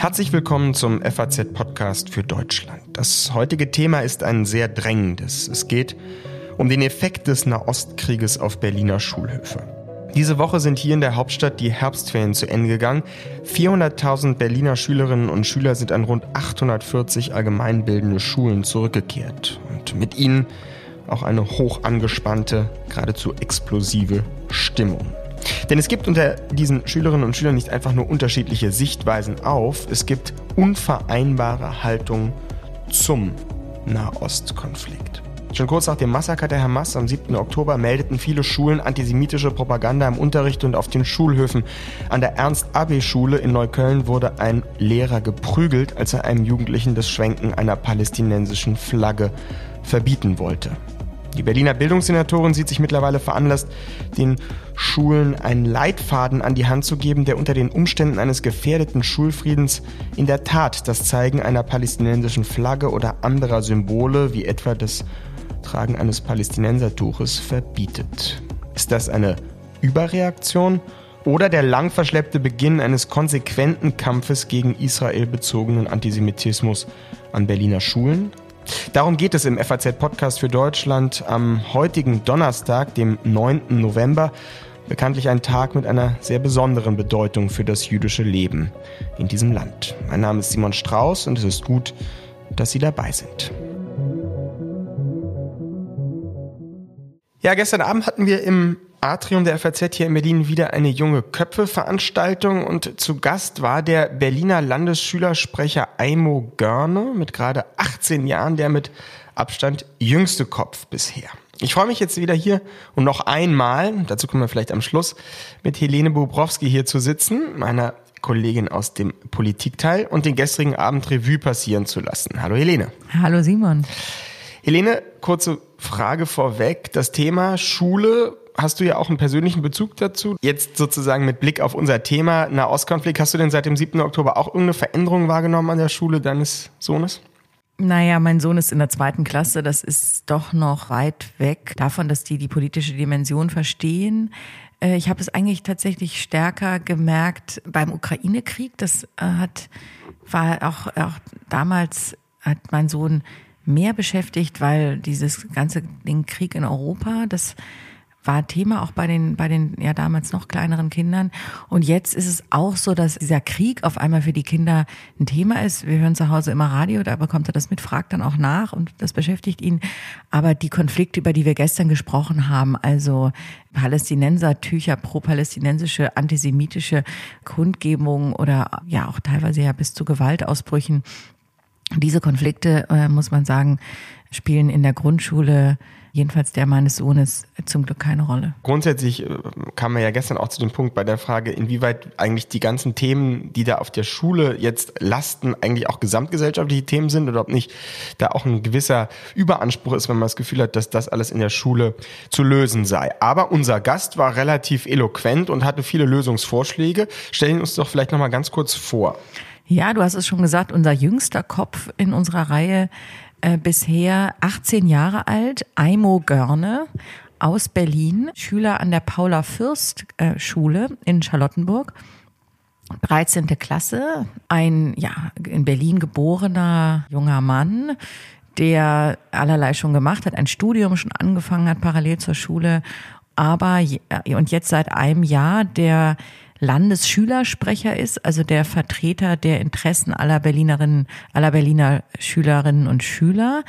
Herzlich willkommen zum FAZ-Podcast für Deutschland. Das heutige Thema ist ein sehr drängendes. Es geht um den Effekt des Nahostkrieges auf Berliner Schulhöfe. Diese Woche sind hier in der Hauptstadt die Herbstferien zu Ende gegangen. 400.000 Berliner Schülerinnen und Schüler sind an rund 840 allgemeinbildende Schulen zurückgekehrt. Und mit ihnen auch eine hoch angespannte, geradezu explosive Stimmung. Denn es gibt unter diesen Schülerinnen und Schülern nicht einfach nur unterschiedliche Sichtweisen auf, es gibt unvereinbare Haltungen zum Nahostkonflikt. Schon kurz nach dem Massaker der Hamas am 7. Oktober meldeten viele Schulen antisemitische Propaganda im Unterricht und auf den Schulhöfen. An der Ernst-Abbe-Schule in Neukölln wurde ein Lehrer geprügelt, als er einem Jugendlichen das Schwenken einer palästinensischen Flagge verbieten wollte. Die Berliner Bildungssenatorin sieht sich mittlerweile veranlasst, den Schulen einen Leitfaden an die Hand zu geben, der unter den Umständen eines gefährdeten Schulfriedens in der Tat das Zeigen einer palästinensischen Flagge oder anderer Symbole, wie etwa das Tragen eines Palästinensertuches, verbietet. Ist das eine Überreaktion oder der lang verschleppte Beginn eines konsequenten Kampfes gegen Israel bezogenen Antisemitismus an Berliner Schulen? Darum geht es im FAZ-Podcast für Deutschland am heutigen Donnerstag, dem 9. November. Bekanntlich ein Tag mit einer sehr besonderen Bedeutung für das jüdische Leben in diesem Land. Mein Name ist Simon Strauß und es ist gut, dass Sie dabei sind. Ja, gestern Abend hatten wir im Atrium der FAZ hier in Berlin wieder eine junge Köpfe-Veranstaltung und zu Gast war der Berliner Landesschülersprecher Aimo Görne mit gerade 18 Jahren, der mit Abstand jüngste Kopf bisher. Ich freue mich jetzt wieder hier und noch einmal, dazu kommen wir vielleicht am Schluss, mit Helene Bobrowski hier zu sitzen, meiner Kollegin aus dem Politikteil und den gestrigen Abend Revue passieren zu lassen. Hallo Helene. Hallo Simon. Helene, kurze Frage vorweg. Das Thema Schule hast du ja auch einen persönlichen Bezug dazu. Jetzt sozusagen mit Blick auf unser Thema Nahostkonflikt, hast du denn seit dem 7. Oktober auch irgendeine Veränderung wahrgenommen an der Schule deines Sohnes? Naja, mein Sohn ist in der zweiten Klasse. Das ist doch noch weit weg davon, dass die die politische Dimension verstehen. Äh, ich habe es eigentlich tatsächlich stärker gemerkt beim Ukraine-Krieg. Das äh, hat, war auch, auch damals hat mein Sohn mehr beschäftigt, weil dieses ganze Ding Krieg in Europa, das war Thema auch bei den, bei den ja damals noch kleineren Kindern. Und jetzt ist es auch so, dass dieser Krieg auf einmal für die Kinder ein Thema ist. Wir hören zu Hause immer Radio, da bekommt er das mit, fragt dann auch nach und das beschäftigt ihn. Aber die Konflikte, über die wir gestern gesprochen haben, also Palästinenser-Tücher, pro-palästinensische, antisemitische Kundgebungen oder ja auch teilweise ja bis zu Gewaltausbrüchen, diese Konflikte, äh, muss man sagen, spielen in der Grundschule jedenfalls der meines Sohnes zum Glück keine Rolle. Grundsätzlich äh, kam man ja gestern auch zu dem Punkt bei der Frage, inwieweit eigentlich die ganzen Themen, die da auf der Schule jetzt lasten, eigentlich auch gesamtgesellschaftliche Themen sind oder ob nicht da auch ein gewisser Überanspruch ist, wenn man das Gefühl hat, dass das alles in der Schule zu lösen sei. Aber unser Gast war relativ eloquent und hatte viele Lösungsvorschläge. Stellen uns doch vielleicht nochmal ganz kurz vor. Ja, du hast es schon gesagt, unser jüngster Kopf in unserer Reihe äh, bisher 18 Jahre alt, Aimo Görne aus Berlin, Schüler an der Paula Fürst äh, Schule in Charlottenburg. 13. Klasse, ein ja in Berlin geborener junger Mann, der allerlei schon gemacht hat, ein Studium schon angefangen hat parallel zur Schule, aber äh, und jetzt seit einem Jahr der Landesschülersprecher ist, also der Vertreter der Interessen aller Berlinerinnen, aller Berliner Schülerinnen und Schüler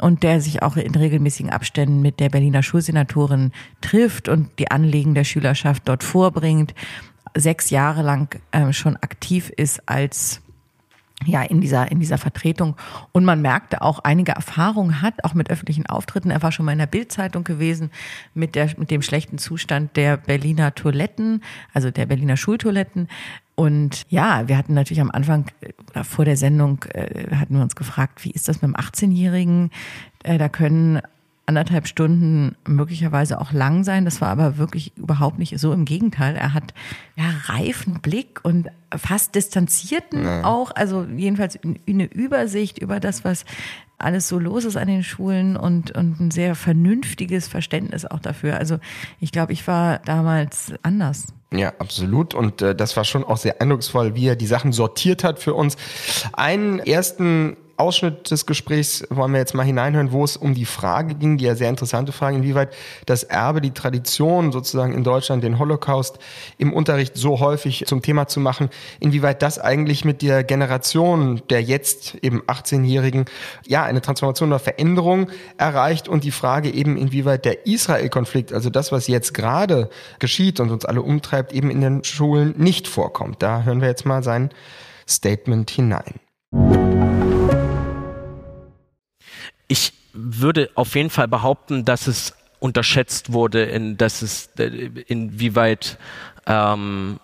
und der sich auch in regelmäßigen Abständen mit der Berliner Schulsenatorin trifft und die Anliegen der Schülerschaft dort vorbringt, sechs Jahre lang äh, schon aktiv ist als ja, in dieser, in dieser Vertretung. Und man merkte auch einige Erfahrungen hat, auch mit öffentlichen Auftritten. Er war schon mal in der Bildzeitung gewesen mit der, mit dem schlechten Zustand der Berliner Toiletten, also der Berliner Schultoiletten. Und ja, wir hatten natürlich am Anfang vor der Sendung äh, hatten wir uns gefragt, wie ist das mit dem 18-Jährigen? Äh, da können anderthalb Stunden möglicherweise auch lang sein. Das war aber wirklich überhaupt nicht so. Im Gegenteil, er hat ja reifen Blick und fast distanzierten ja. auch, also jedenfalls eine Übersicht über das, was alles so los ist an den Schulen und, und ein sehr vernünftiges Verständnis auch dafür. Also ich glaube, ich war damals anders. Ja, absolut. Und äh, das war schon auch sehr eindrucksvoll, wie er die Sachen sortiert hat für uns. Einen ersten Ausschnitt des Gesprächs wollen wir jetzt mal hineinhören, wo es um die Frage ging, die ja sehr interessante Frage, inwieweit das Erbe, die Tradition sozusagen in Deutschland, den Holocaust im Unterricht so häufig zum Thema zu machen, inwieweit das eigentlich mit der Generation der jetzt eben 18-Jährigen ja eine Transformation oder Veränderung erreicht und die Frage eben, inwieweit der Israel-Konflikt, also das, was jetzt gerade geschieht und uns alle umtreibt, eben in den Schulen nicht vorkommt. Da hören wir jetzt mal sein Statement hinein. Ich würde auf jeden Fall behaupten, dass es unterschätzt wurde, in, dass es, äh, inwieweit ähm,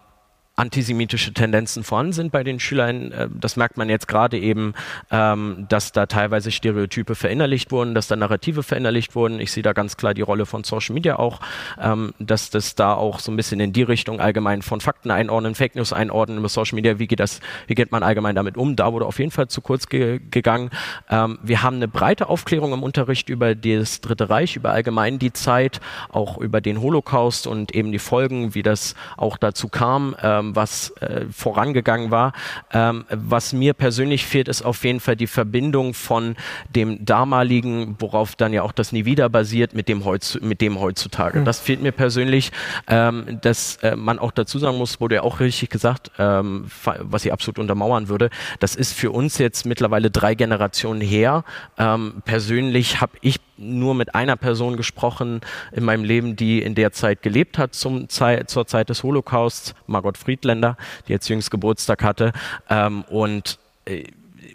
antisemitische Tendenzen vorhanden sind bei den Schülern. Äh, das merkt man jetzt gerade eben, ähm, dass da teilweise Stereotype verinnerlicht wurden, dass da Narrative verinnerlicht wurden. Ich sehe da ganz klar die Rolle von Social Media auch, ähm, dass das da auch so ein bisschen in die Richtung allgemein von Fakten einordnen, Fake News einordnen über Social Media. Wie geht das, wie geht man allgemein damit um? Da wurde auf jeden Fall zu kurz ge gegangen. Ähm, wir haben eine breite Aufklärung im Unterricht über das Dritte Reich, über allgemein die Zeit, auch über den Holocaust und eben die Folgen, wie das auch dazu kam ähm, was äh, vorangegangen war. Ähm, was mir persönlich fehlt, ist auf jeden Fall die Verbindung von dem damaligen, worauf dann ja auch das Nie wieder basiert, mit dem, heutz, mit dem heutzutage. Mhm. Das fehlt mir persönlich, ähm, dass äh, man auch dazu sagen muss, wurde ja auch richtig gesagt, ähm, was ich absolut untermauern würde, das ist für uns jetzt mittlerweile drei Generationen her. Ähm, persönlich habe ich nur mit einer Person gesprochen in meinem Leben, die in der Zeit gelebt hat, zum Zeit, zur Zeit des Holocausts, Margot Friedländer, die jetzt jüngst Geburtstag hatte. Ähm, und äh,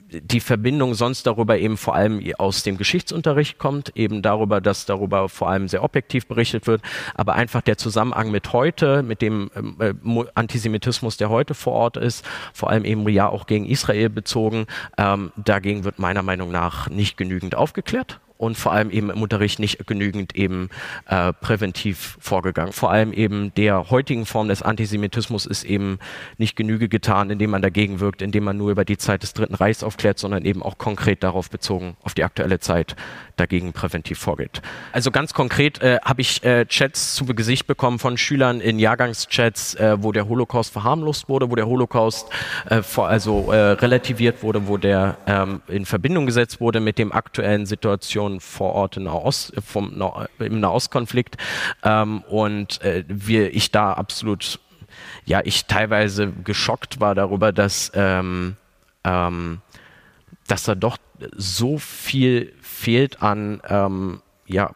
die Verbindung sonst darüber eben vor allem aus dem Geschichtsunterricht kommt, eben darüber, dass darüber vor allem sehr objektiv berichtet wird, aber einfach der Zusammenhang mit heute, mit dem ähm, äh, Antisemitismus, der heute vor Ort ist, vor allem eben ja auch gegen Israel bezogen, ähm, dagegen wird meiner Meinung nach nicht genügend aufgeklärt und vor allem eben im Unterricht nicht genügend eben äh, präventiv vorgegangen. Vor allem eben der heutigen Form des Antisemitismus ist eben nicht Genüge getan, indem man dagegen wirkt, indem man nur über die Zeit des Dritten Reichs aufklärt, sondern eben auch konkret darauf bezogen, auf die aktuelle Zeit dagegen präventiv vorgeht. Also ganz konkret äh, habe ich äh, Chats zu Gesicht bekommen von Schülern in Jahrgangschats, äh, wo der Holocaust verharmlost wurde, wo der Holocaust äh, vor, also äh, relativiert wurde, wo der ähm, in Verbindung gesetzt wurde mit dem aktuellen Situation vor Ort in Nahost, vom, im Nahostkonflikt. Ähm, und äh, wir, ich da absolut, ja, ich teilweise geschockt war darüber, dass ähm, ähm, dass da doch so viel fehlt an ähm, ja,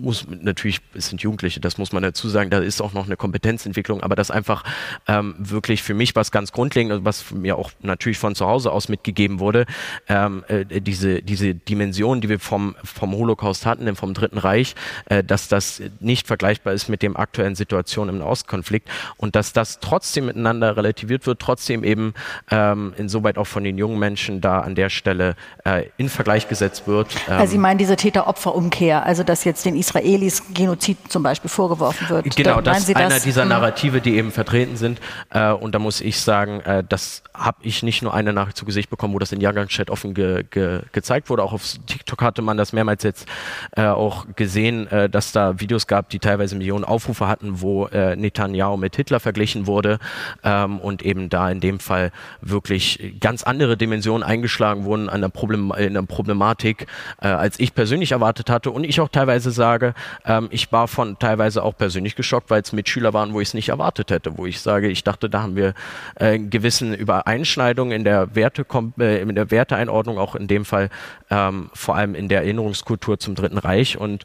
muss natürlich, es sind Jugendliche, das muss man dazu sagen, da ist auch noch eine Kompetenzentwicklung, aber das einfach ähm, wirklich für mich was ganz Grundlegendes, was mir auch natürlich von zu Hause aus mitgegeben wurde, ähm, äh, diese, diese Dimension, die wir vom, vom Holocaust hatten, vom Dritten Reich, äh, dass das nicht vergleichbar ist mit dem aktuellen Situation im Ostkonflikt und dass das trotzdem miteinander relativiert wird, trotzdem eben ähm, insoweit auch von den jungen Menschen da an der Stelle äh, in Vergleich gesetzt wird. also Sie meinen diese Täter-Opfer-Umkehr, also dass jetzt den Israelis Genozid zum Beispiel vorgeworfen wird. Genau, das ist einer das? dieser hm. Narrative, die eben vertreten sind. Äh, und da muss ich sagen, äh, das habe ich nicht nur eine Nachricht zu Gesicht bekommen, wo das in Jahrgangschat offen ge ge gezeigt wurde. Auch auf TikTok hatte man das mehrmals jetzt äh, auch gesehen, äh, dass da Videos gab, die teilweise Millionen Aufrufe hatten, wo äh, Netanyahu mit Hitler verglichen wurde ähm, und eben da in dem Fall wirklich ganz andere Dimensionen eingeschlagen wurden an der, Problem in der Problematik, äh, als ich persönlich erwartet hatte und ich auch teilweise sage, ähm, ich war von teilweise auch persönlich geschockt, weil es Mitschüler waren, wo ich es nicht erwartet hätte, wo ich sage, ich dachte, da haben wir äh, gewissen Übereinschneidungen in der Werte äh, in der Werteeinordnung, auch in dem Fall ähm, vor allem in der Erinnerungskultur zum Dritten Reich und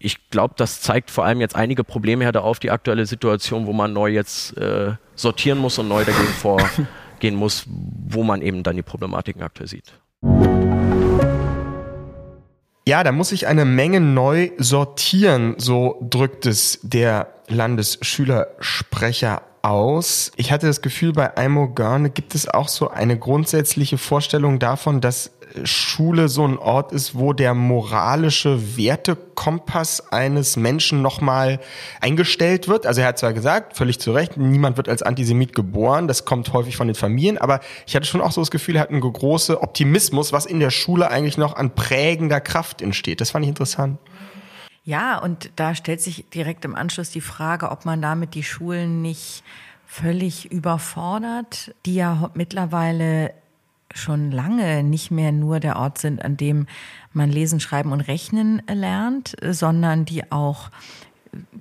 ich glaube, das zeigt vor allem jetzt einige Problemherde auf die aktuelle Situation, wo man neu jetzt äh, sortieren muss und neu dagegen vorgehen muss, wo man eben dann die Problematiken aktuell sieht. Ja, da muss ich eine Menge neu sortieren, so drückt es der Landesschülersprecher aus. Ich hatte das Gefühl, bei Aimo Görne gibt es auch so eine grundsätzliche Vorstellung davon, dass Schule so ein Ort ist, wo der moralische Wertekompass eines Menschen nochmal eingestellt wird. Also er hat zwar gesagt, völlig zu Recht, niemand wird als Antisemit geboren, das kommt häufig von den Familien, aber ich hatte schon auch so das Gefühl, er hat einen großen Optimismus, was in der Schule eigentlich noch an prägender Kraft entsteht. Das fand ich interessant. Ja, und da stellt sich direkt im Anschluss die Frage, ob man damit die Schulen nicht völlig überfordert, die ja mittlerweile schon lange nicht mehr nur der Ort sind, an dem man lesen, schreiben und rechnen lernt, sondern die auch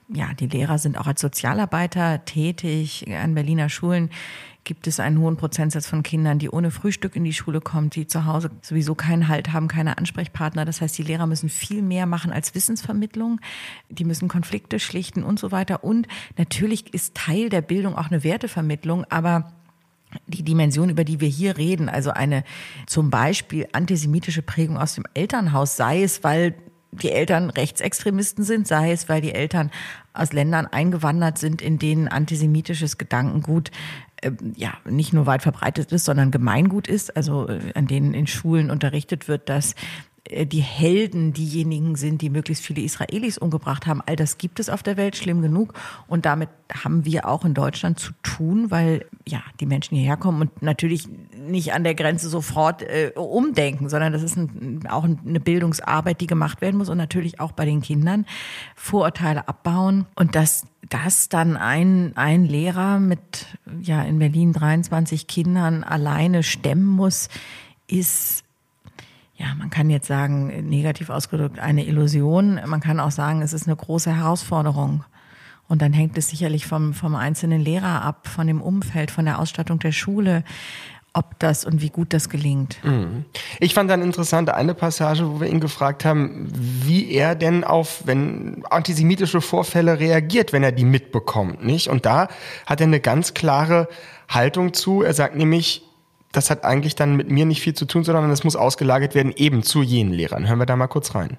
ja, die Lehrer sind auch als Sozialarbeiter tätig an Berliner Schulen gibt es einen hohen Prozentsatz von Kindern, die ohne Frühstück in die Schule kommen, die zu Hause sowieso keinen Halt haben, keine Ansprechpartner. Das heißt, die Lehrer müssen viel mehr machen als Wissensvermittlung. Die müssen Konflikte schlichten und so weiter. Und natürlich ist Teil der Bildung auch eine Wertevermittlung, aber die Dimension, über die wir hier reden, also eine zum Beispiel antisemitische Prägung aus dem Elternhaus, sei es, weil die Eltern Rechtsextremisten sind, sei es, weil die Eltern aus Ländern eingewandert sind, in denen antisemitisches Gedankengut äh, ja nicht nur weit verbreitet ist, sondern Gemeingut ist, also äh, an denen in Schulen unterrichtet wird, dass die Helden diejenigen sind, die möglichst viele Israelis umgebracht haben. All das gibt es auf der Welt, schlimm genug. Und damit haben wir auch in Deutschland zu tun, weil ja die Menschen hierher kommen und natürlich nicht an der Grenze sofort äh, umdenken, sondern das ist ein, auch eine Bildungsarbeit, die gemacht werden muss und natürlich auch bei den Kindern Vorurteile abbauen und dass das dann ein, ein Lehrer mit ja in Berlin 23 Kindern alleine stemmen muss, ist ja, man kann jetzt sagen, negativ ausgedrückt, eine Illusion. Man kann auch sagen, es ist eine große Herausforderung. Und dann hängt es sicherlich vom, vom einzelnen Lehrer ab, von dem Umfeld, von der Ausstattung der Schule, ob das und wie gut das gelingt. Mhm. Ich fand dann interessant eine Passage, wo wir ihn gefragt haben, wie er denn auf, wenn antisemitische Vorfälle reagiert, wenn er die mitbekommt, nicht? Und da hat er eine ganz klare Haltung zu. Er sagt nämlich, das hat eigentlich dann mit mir nicht viel zu tun, sondern es muss ausgelagert werden eben zu jenen Lehrern. Hören wir da mal kurz rein.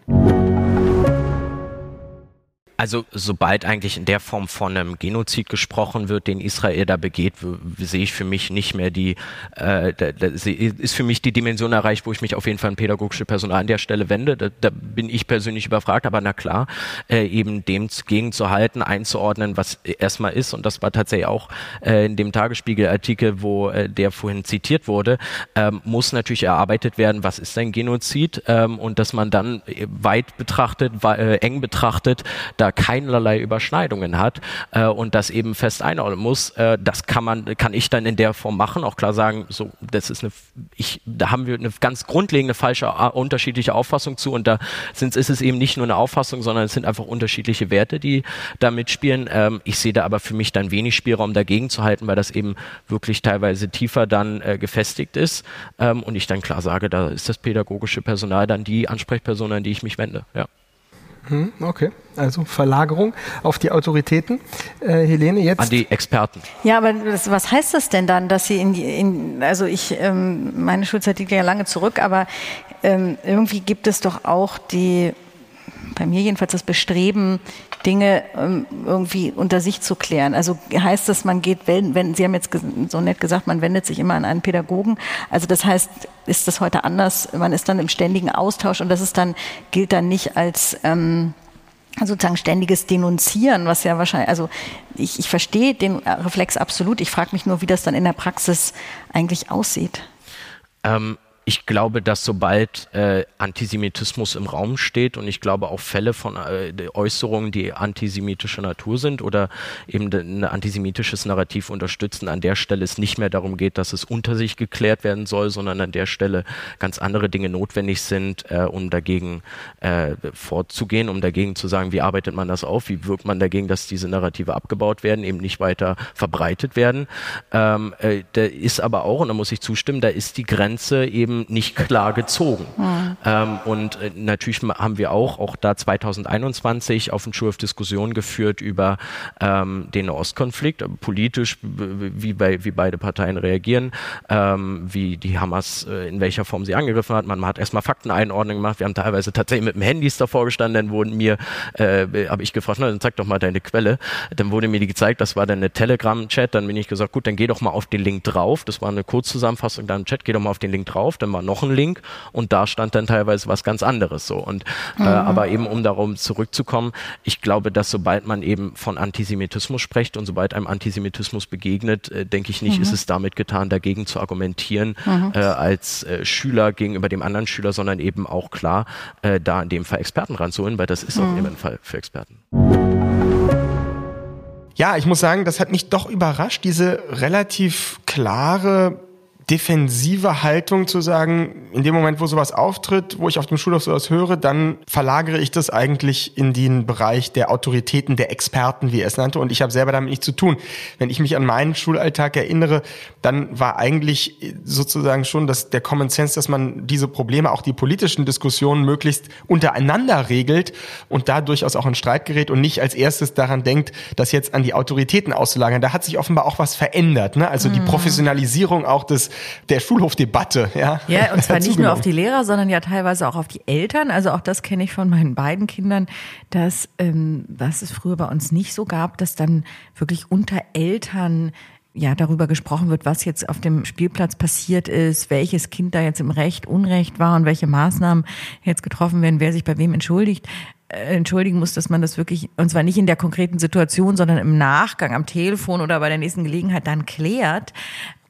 Also sobald eigentlich in der Form von einem Genozid gesprochen wird, den Israel da begeht, sehe ich für mich nicht mehr die, äh, da, da ist für mich die Dimension erreicht, wo ich mich auf jeden Fall an pädagogische Personal an der Stelle wende. Da, da bin ich persönlich überfragt, aber na klar, äh, eben dem gegenzuhalten, einzuordnen, was erstmal ist. Und das war tatsächlich auch äh, in dem Tagesspiegel-Artikel, wo äh, der vorhin zitiert wurde, ähm, muss natürlich erarbeitet werden, was ist ein Genozid ähm, und dass man dann weit betrachtet, äh, eng betrachtet, da keinerlei Überschneidungen hat äh, und das eben fest einordnen muss. Äh, das kann man, kann ich dann in der Form machen, auch klar sagen, so, das ist eine, ich, da haben wir eine ganz grundlegende falsche, äh, unterschiedliche Auffassung zu und da sind, ist es eben nicht nur eine Auffassung, sondern es sind einfach unterschiedliche Werte, die da mitspielen. Ähm, ich sehe da aber für mich dann wenig Spielraum dagegen zu halten, weil das eben wirklich teilweise tiefer dann äh, gefestigt ist ähm, und ich dann klar sage, da ist das pädagogische Personal dann die Ansprechperson, an die ich mich wende. Ja. Hm, okay, also Verlagerung auf die Autoritäten. Äh, Helene, jetzt. An die Experten. Ja, aber das, was heißt das denn dann, dass Sie in, in also ich, ähm, meine Schulzeit liegt ja lange zurück, aber ähm, irgendwie gibt es doch auch die, bei mir jedenfalls das Bestreben, Dinge ähm, irgendwie unter sich zu klären. Also heißt das, man geht, wenn, wenn Sie haben jetzt so nett gesagt, man wendet sich immer an einen Pädagogen. Also das heißt, ist das heute anders? Man ist dann im ständigen Austausch und das ist dann gilt dann nicht als ähm, sozusagen ständiges Denunzieren, was ja wahrscheinlich, also ich, ich verstehe den Reflex absolut. Ich frage mich nur, wie das dann in der Praxis eigentlich aussieht. Ähm, ich glaube, dass sobald äh, Antisemitismus im Raum steht und ich glaube auch Fälle von äh, Äußerungen, die antisemitischer Natur sind oder eben ein antisemitisches Narrativ unterstützen, an der Stelle es nicht mehr darum geht, dass es unter sich geklärt werden soll, sondern an der Stelle ganz andere Dinge notwendig sind, äh, um dagegen äh, vorzugehen, um dagegen zu sagen, wie arbeitet man das auf, wie wirkt man dagegen, dass diese Narrative abgebaut werden, eben nicht weiter verbreitet werden. Ähm, äh, da ist aber auch, und da muss ich zustimmen, da ist die Grenze eben eben nicht klar gezogen. Mhm. Ähm, und äh, natürlich haben wir auch, auch da 2021 auf dem Schulhof Diskussionen geführt über ähm, den Ostkonflikt, politisch, wie, bei, wie beide Parteien reagieren, ähm, wie die Hamas, äh, in welcher Form sie angegriffen hat. Man, man hat erstmal Fakteneinordnung gemacht. Wir haben teilweise tatsächlich mit dem Handys davor gestanden, dann wurden mir, äh, habe ich gefragt, na, dann zeig doch mal deine Quelle. Dann wurde mir die gezeigt, das war dann eine Telegram-Chat. Dann bin ich gesagt, gut, dann geh doch mal auf den Link drauf. Das war eine Kurzzusammenfassung dann im Chat, geh doch mal auf den Link drauf dann mal noch einen Link und da stand dann teilweise was ganz anderes so. Und äh, mhm. äh, aber eben um darum zurückzukommen, ich glaube, dass sobald man eben von Antisemitismus spricht und sobald einem Antisemitismus begegnet, äh, denke ich nicht, mhm. ist es damit getan, dagegen zu argumentieren mhm. äh, als äh, Schüler gegenüber dem anderen Schüler, sondern eben auch klar, äh, da in dem Fall Experten ranzuholen, weil das ist mhm. auch eben ein Fall für Experten. Ja, ich muss sagen, das hat mich doch überrascht, diese relativ klare defensive Haltung zu sagen, in dem Moment, wo sowas auftritt, wo ich auf dem Schulhof sowas höre, dann verlagere ich das eigentlich in den Bereich der Autoritäten, der Experten, wie er es nannte. Und ich habe selber damit nichts zu tun. Wenn ich mich an meinen Schulalltag erinnere, dann war eigentlich sozusagen schon das, der Common Sense, dass man diese Probleme, auch die politischen Diskussionen möglichst untereinander regelt und da durchaus auch in Streit gerät und nicht als erstes daran denkt, das jetzt an die Autoritäten auszulagern. Da hat sich offenbar auch was verändert. Ne? Also die mhm. Professionalisierung auch des der Schulhofdebatte. Ja, ja und zwar nicht nur auf die Lehrer, sondern ja teilweise auch auf die Eltern. Also auch das kenne ich von meinen beiden Kindern, dass ähm, was es früher bei uns nicht so gab, dass dann wirklich unter Eltern ja darüber gesprochen wird, was jetzt auf dem Spielplatz passiert ist, welches Kind da jetzt im Recht, Unrecht war und welche Maßnahmen jetzt getroffen werden, wer sich bei wem entschuldigt äh, entschuldigen muss, dass man das wirklich, und zwar nicht in der konkreten Situation, sondern im Nachgang am Telefon oder bei der nächsten Gelegenheit dann klärt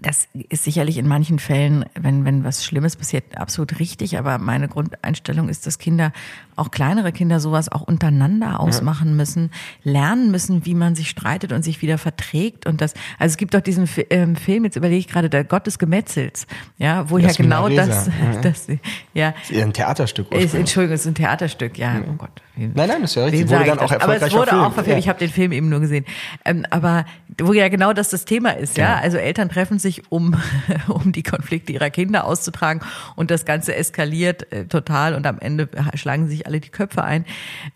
das ist sicherlich in manchen Fällen, wenn, wenn was Schlimmes passiert, absolut richtig. Aber meine Grundeinstellung ist, dass Kinder, auch kleinere Kinder, sowas auch untereinander ausmachen müssen, lernen müssen, wie man sich streitet und sich wieder verträgt. Und das, also es gibt doch diesen ähm, Film, jetzt überlege ich gerade, der Gott des Gemetzels, ja, wo ja genau das, ja. das, ja. Das ist ein Theaterstück. Ist, Entschuldigung, es ist ein Theaterstück, ja, ja. oh Gott. Nein, nein, das ist ja richtig. Wurde dann auch aber es wurde auch verfilmt. Ja. Ich habe den Film eben nur gesehen. Ähm, aber wo ja genau das das Thema ist, ja. Also Eltern treffen sich, um um die Konflikte ihrer Kinder auszutragen und das Ganze eskaliert äh, total und am Ende schlagen sich alle die Köpfe ein,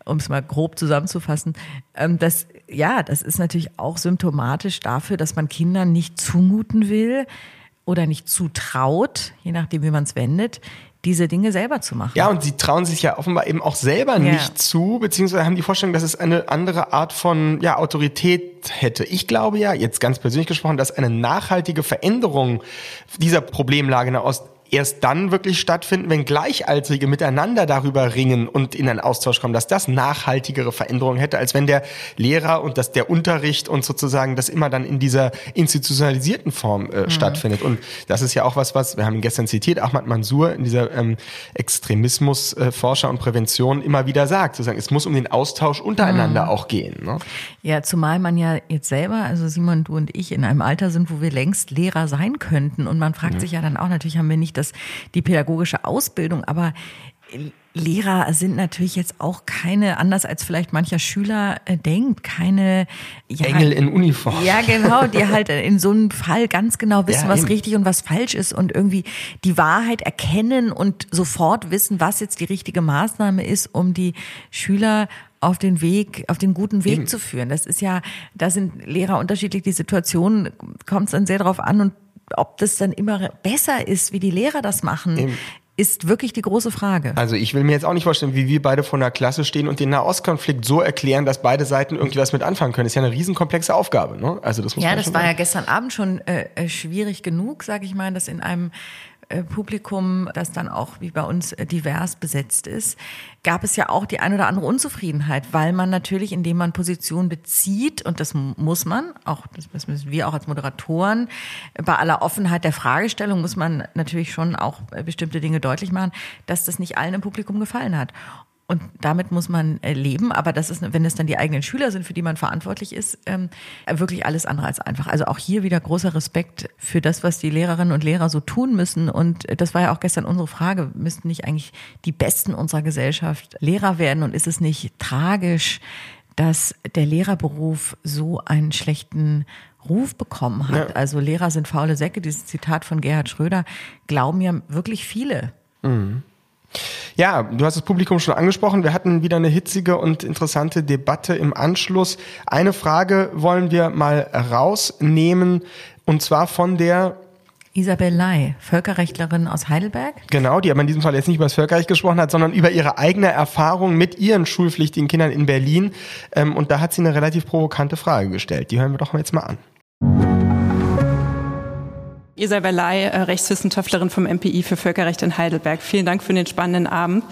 um es mal grob zusammenzufassen. Ähm, das ja, das ist natürlich auch symptomatisch dafür, dass man Kindern nicht zumuten will oder nicht zutraut, je nachdem wie man es wendet, diese Dinge selber zu machen. Ja, und sie trauen sich ja offenbar eben auch selber ja. nicht zu, beziehungsweise haben die Vorstellung, dass es eine andere Art von ja, Autorität hätte. Ich glaube ja, jetzt ganz persönlich gesprochen, dass eine nachhaltige Veränderung dieser Problemlage in der Ost erst dann wirklich stattfinden, wenn Gleichaltrige miteinander darüber ringen und in einen Austausch kommen, dass das nachhaltigere Veränderungen hätte, als wenn der Lehrer und dass der Unterricht und sozusagen das immer dann in dieser institutionalisierten Form äh, mhm. stattfindet. Und das ist ja auch was, was wir haben gestern zitiert, Ahmad Mansour in dieser ähm, Extremismusforscher äh, und Prävention immer wieder sagt, sozusagen, es muss um den Austausch untereinander mhm. auch gehen. Ne? Ja, zumal man ja jetzt selber, also Simon, du und ich, in einem Alter sind, wo wir längst Lehrer sein könnten. Und man fragt ja. sich ja dann auch, natürlich haben wir nicht das, die pädagogische Ausbildung, aber Lehrer sind natürlich jetzt auch keine, anders als vielleicht mancher Schüler äh, denkt, keine ja, Engel in Uniform. Ja, genau, die halt in so einem Fall ganz genau wissen, ja, was richtig und was falsch ist und irgendwie die Wahrheit erkennen und sofort wissen, was jetzt die richtige Maßnahme ist, um die Schüler auf den Weg, auf den guten Weg eben. zu führen. Das ist ja, da sind Lehrer unterschiedlich, die Situation kommt es dann sehr darauf an und ob das dann immer besser ist, wie die Lehrer das machen, Eben. ist wirklich die große Frage. Also ich will mir jetzt auch nicht vorstellen, wie wir beide vor einer Klasse stehen und den Nahostkonflikt so erklären, dass beide Seiten irgendwie was mit anfangen können. Das ist ja eine riesenkomplexe Aufgabe. Ne? Also das muss ja, das war sagen. ja gestern Abend schon äh, äh schwierig genug, sage ich mal, dass in einem Publikum, das dann auch wie bei uns äh, divers besetzt ist, gab es ja auch die ein oder andere Unzufriedenheit, weil man natürlich, indem man Position bezieht, und das muss man, auch das müssen wir auch als Moderatoren, bei aller Offenheit der Fragestellung muss man natürlich schon auch äh, bestimmte Dinge deutlich machen, dass das nicht allen im Publikum gefallen hat. Und damit muss man äh, leben, aber das ist, wenn es dann die eigenen Schüler sind, für die man verantwortlich ist, ähm, wirklich alles andere als einfach. Also auch hier wieder großer Respekt für das, was die Lehrerinnen und Lehrer so tun müssen. Und das war ja auch gestern unsere Frage, müssten nicht eigentlich die Besten unserer Gesellschaft Lehrer werden? Und ist es nicht tragisch, dass der Lehrerberuf so einen schlechten Ruf bekommen hat? Ja. Also Lehrer sind faule Säcke, dieses Zitat von Gerhard Schröder, glauben ja wirklich viele. Mhm. Ja, du hast das Publikum schon angesprochen. Wir hatten wieder eine hitzige und interessante Debatte im Anschluss. Eine Frage wollen wir mal rausnehmen, und zwar von der Isabel Lai, Völkerrechtlerin aus Heidelberg. Genau, die aber in diesem Fall jetzt nicht über das Völkerrecht gesprochen hat, sondern über ihre eigene Erfahrung mit ihren schulpflichtigen Kindern in Berlin. Ähm, und da hat sie eine relativ provokante Frage gestellt. Die hören wir doch jetzt mal an. Isabel Lai, äh, Rechtswissenschaftlerin vom MPI für Völkerrecht in Heidelberg. Vielen Dank für den spannenden Abend.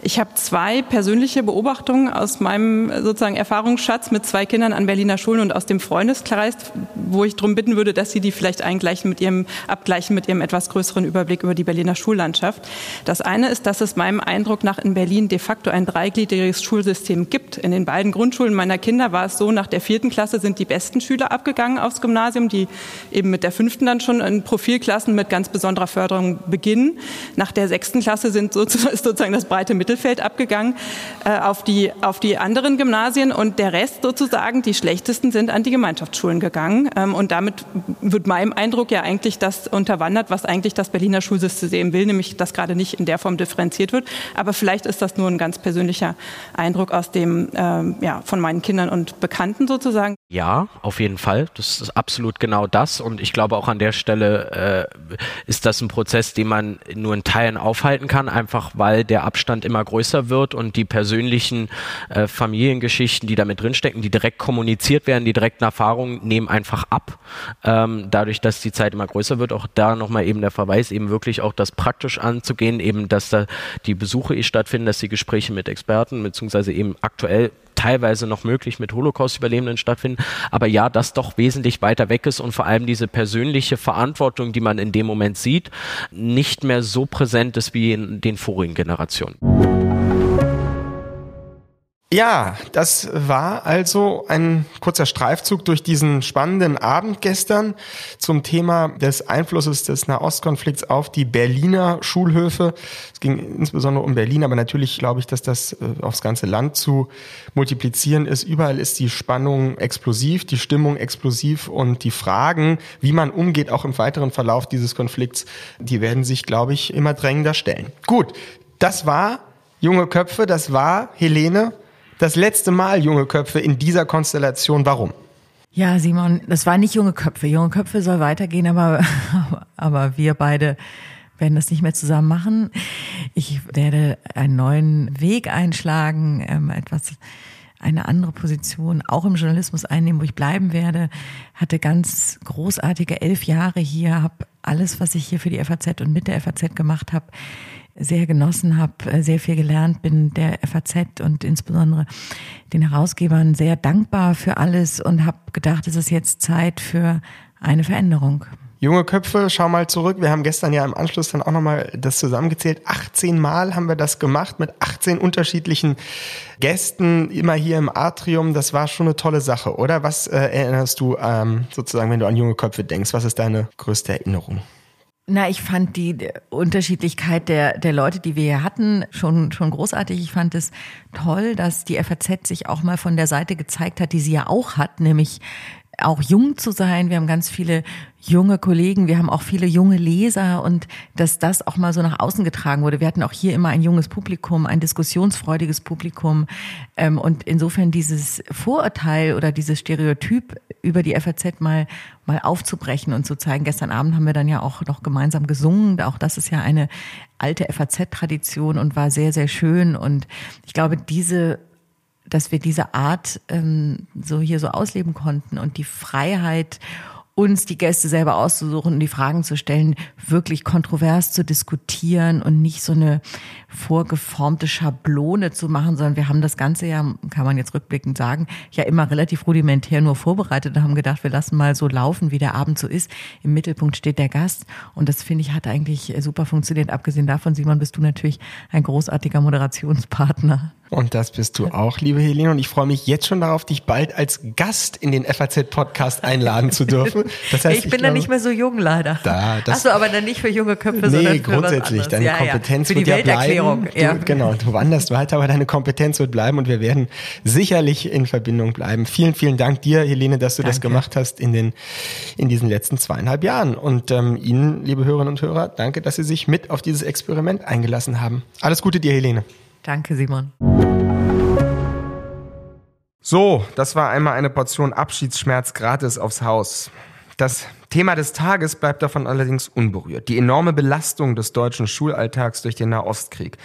Ich habe zwei persönliche Beobachtungen aus meinem äh, sozusagen Erfahrungsschatz mit zwei Kindern an Berliner Schulen und aus dem Freundeskreis, wo ich darum bitten würde, dass Sie die vielleicht eingleichen mit Ihrem, abgleichen mit Ihrem etwas größeren Überblick über die Berliner Schullandschaft. Das eine ist, dass es meinem Eindruck nach in Berlin de facto ein dreigliedriges Schulsystem gibt. In den beiden Grundschulen meiner Kinder war es so, nach der vierten Klasse sind die besten Schüler abgegangen aufs Gymnasium, die eben mit der fünften dann schon ein Profilklassen mit ganz besonderer Förderung beginnen. Nach der sechsten Klasse sind sozusagen, ist sozusagen das breite Mittelfeld abgegangen äh, auf, die, auf die anderen Gymnasien und der Rest sozusagen, die schlechtesten, sind an die Gemeinschaftsschulen gegangen. Ähm, und damit wird meinem Eindruck ja eigentlich das unterwandert, was eigentlich das Berliner Schulsystem will, nämlich dass gerade nicht in der Form differenziert wird. Aber vielleicht ist das nur ein ganz persönlicher Eindruck aus dem, ähm, ja, von meinen Kindern und Bekannten sozusagen. Ja, auf jeden Fall. Das ist absolut genau das. Und ich glaube auch an der Stelle äh, ist das ein Prozess, den man nur in Teilen aufhalten kann, einfach weil der Abstand immer größer wird und die persönlichen äh, Familiengeschichten, die da mit drinstecken, die direkt kommuniziert werden, die direkten Erfahrungen nehmen einfach ab. Ähm, dadurch, dass die Zeit immer größer wird, auch da nochmal eben der Verweis, eben wirklich auch das praktisch anzugehen, eben, dass da die Besuche eh stattfinden, dass die Gespräche mit Experten, beziehungsweise eben aktuell teilweise noch möglich mit Holocaust-Überlebenden stattfinden, aber ja, das doch wesentlich weiter weg ist und vor allem diese persönliche Verantwortung, die man in dem Moment sieht, nicht mehr so präsent ist wie in den vorigen Generationen. Ja, das war also ein kurzer Streifzug durch diesen spannenden Abend gestern zum Thema des Einflusses des Nahostkonflikts auf die Berliner Schulhöfe. Es ging insbesondere um Berlin, aber natürlich glaube ich, dass das äh, aufs ganze Land zu multiplizieren ist. Überall ist die Spannung explosiv, die Stimmung explosiv und die Fragen, wie man umgeht, auch im weiteren Verlauf dieses Konflikts, die werden sich, glaube ich, immer drängender stellen. Gut, das war junge Köpfe, das war Helene das letzte Mal junge Köpfe in dieser Konstellation. Warum? Ja, Simon, das war nicht junge Köpfe. Junge Köpfe soll weitergehen, aber, aber wir beide werden das nicht mehr zusammen machen. Ich werde einen neuen Weg einschlagen, ähm, etwas eine andere Position auch im Journalismus einnehmen, wo ich bleiben werde. Hatte ganz großartige elf Jahre hier, habe alles, was ich hier für die FAZ und mit der FAZ gemacht habe, sehr genossen habe, äh, sehr viel gelernt, bin der FAZ und insbesondere den Herausgebern sehr dankbar für alles und habe gedacht, es ist jetzt Zeit für eine Veränderung. Junge Köpfe, schau mal zurück. Wir haben gestern ja im Anschluss dann auch nochmal das zusammengezählt. 18 Mal haben wir das gemacht mit 18 unterschiedlichen Gästen, immer hier im Atrium. Das war schon eine tolle Sache, oder? Was äh, erinnerst du ähm, sozusagen, wenn du an junge Köpfe denkst? Was ist deine größte Erinnerung? Na, ich fand die Unterschiedlichkeit der, der Leute, die wir hier hatten, schon, schon großartig. Ich fand es toll, dass die FAZ sich auch mal von der Seite gezeigt hat, die sie ja auch hat, nämlich auch jung zu sein. Wir haben ganz viele junge Kollegen, wir haben auch viele junge Leser und dass das auch mal so nach außen getragen wurde. Wir hatten auch hier immer ein junges Publikum, ein diskussionsfreudiges Publikum ähm, und insofern dieses Vorurteil oder dieses Stereotyp über die FAZ mal mal aufzubrechen und zu zeigen. Gestern Abend haben wir dann ja auch noch gemeinsam gesungen. Auch das ist ja eine alte FAZ-Tradition und war sehr sehr schön und ich glaube diese dass wir diese Art ähm, so hier so ausleben konnten und die Freiheit uns die Gäste selber auszusuchen und die Fragen zu stellen, wirklich kontrovers zu diskutieren und nicht so eine vorgeformte Schablone zu machen, sondern wir haben das Ganze ja, kann man jetzt rückblickend sagen, ja immer relativ rudimentär nur vorbereitet und haben gedacht, wir lassen mal so laufen, wie der Abend so ist. Im Mittelpunkt steht der Gast und das finde ich hat eigentlich super funktioniert. Abgesehen davon, Simon, bist du natürlich ein großartiger Moderationspartner. Und das bist du auch, liebe Helene. Und ich freue mich jetzt schon darauf, dich bald als Gast in den FAZ-Podcast einladen zu dürfen. Das heißt, ich bin ich glaube, dann nicht mehr so jung, leider. Da, Achso, aber dann nicht für junge Köpfe, nee, sondern für grundsätzlich. Deine ja, Kompetenz ja. wird ja bleiben. Du, ja. Genau, du wanderst weiter, aber deine Kompetenz wird bleiben und wir werden sicherlich in Verbindung bleiben. Vielen, vielen Dank dir, Helene, dass du Danke. das gemacht hast in den in diesen letzten zweieinhalb Jahren. Und ähm, Ihnen, liebe Hörerinnen und Hörer, danke, dass Sie sich mit auf dieses Experiment eingelassen haben. Alles Gute dir, Helene. Danke, Simon. So, das war einmal eine Portion Abschiedsschmerz gratis aufs Haus. Das Thema des Tages bleibt davon allerdings unberührt. Die enorme Belastung des deutschen Schulalltags durch den Nahostkrieg.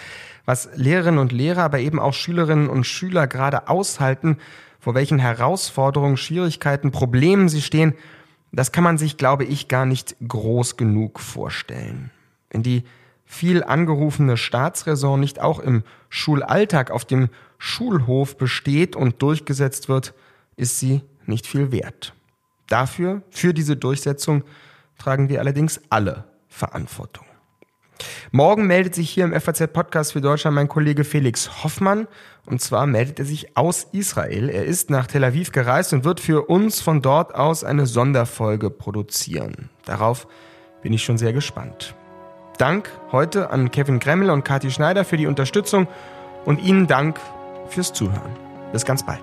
Was Lehrerinnen und Lehrer, aber eben auch Schülerinnen und Schüler gerade aushalten, vor welchen Herausforderungen, Schwierigkeiten, Problemen sie stehen, Das kann man sich, glaube ich, gar nicht groß genug vorstellen. Wenn die viel angerufene Staatsräson nicht auch im Schulalltag auf dem Schulhof besteht und durchgesetzt wird, ist sie nicht viel wert. Dafür, für diese Durchsetzung, tragen wir allerdings alle Verantwortung. Morgen meldet sich hier im FAZ-Podcast für Deutschland mein Kollege Felix Hoffmann. Und zwar meldet er sich aus Israel. Er ist nach Tel Aviv gereist und wird für uns von dort aus eine Sonderfolge produzieren. Darauf bin ich schon sehr gespannt. Dank heute an Kevin Gremmel und Kathi Schneider für die Unterstützung und Ihnen Dank fürs Zuhören. Bis ganz bald.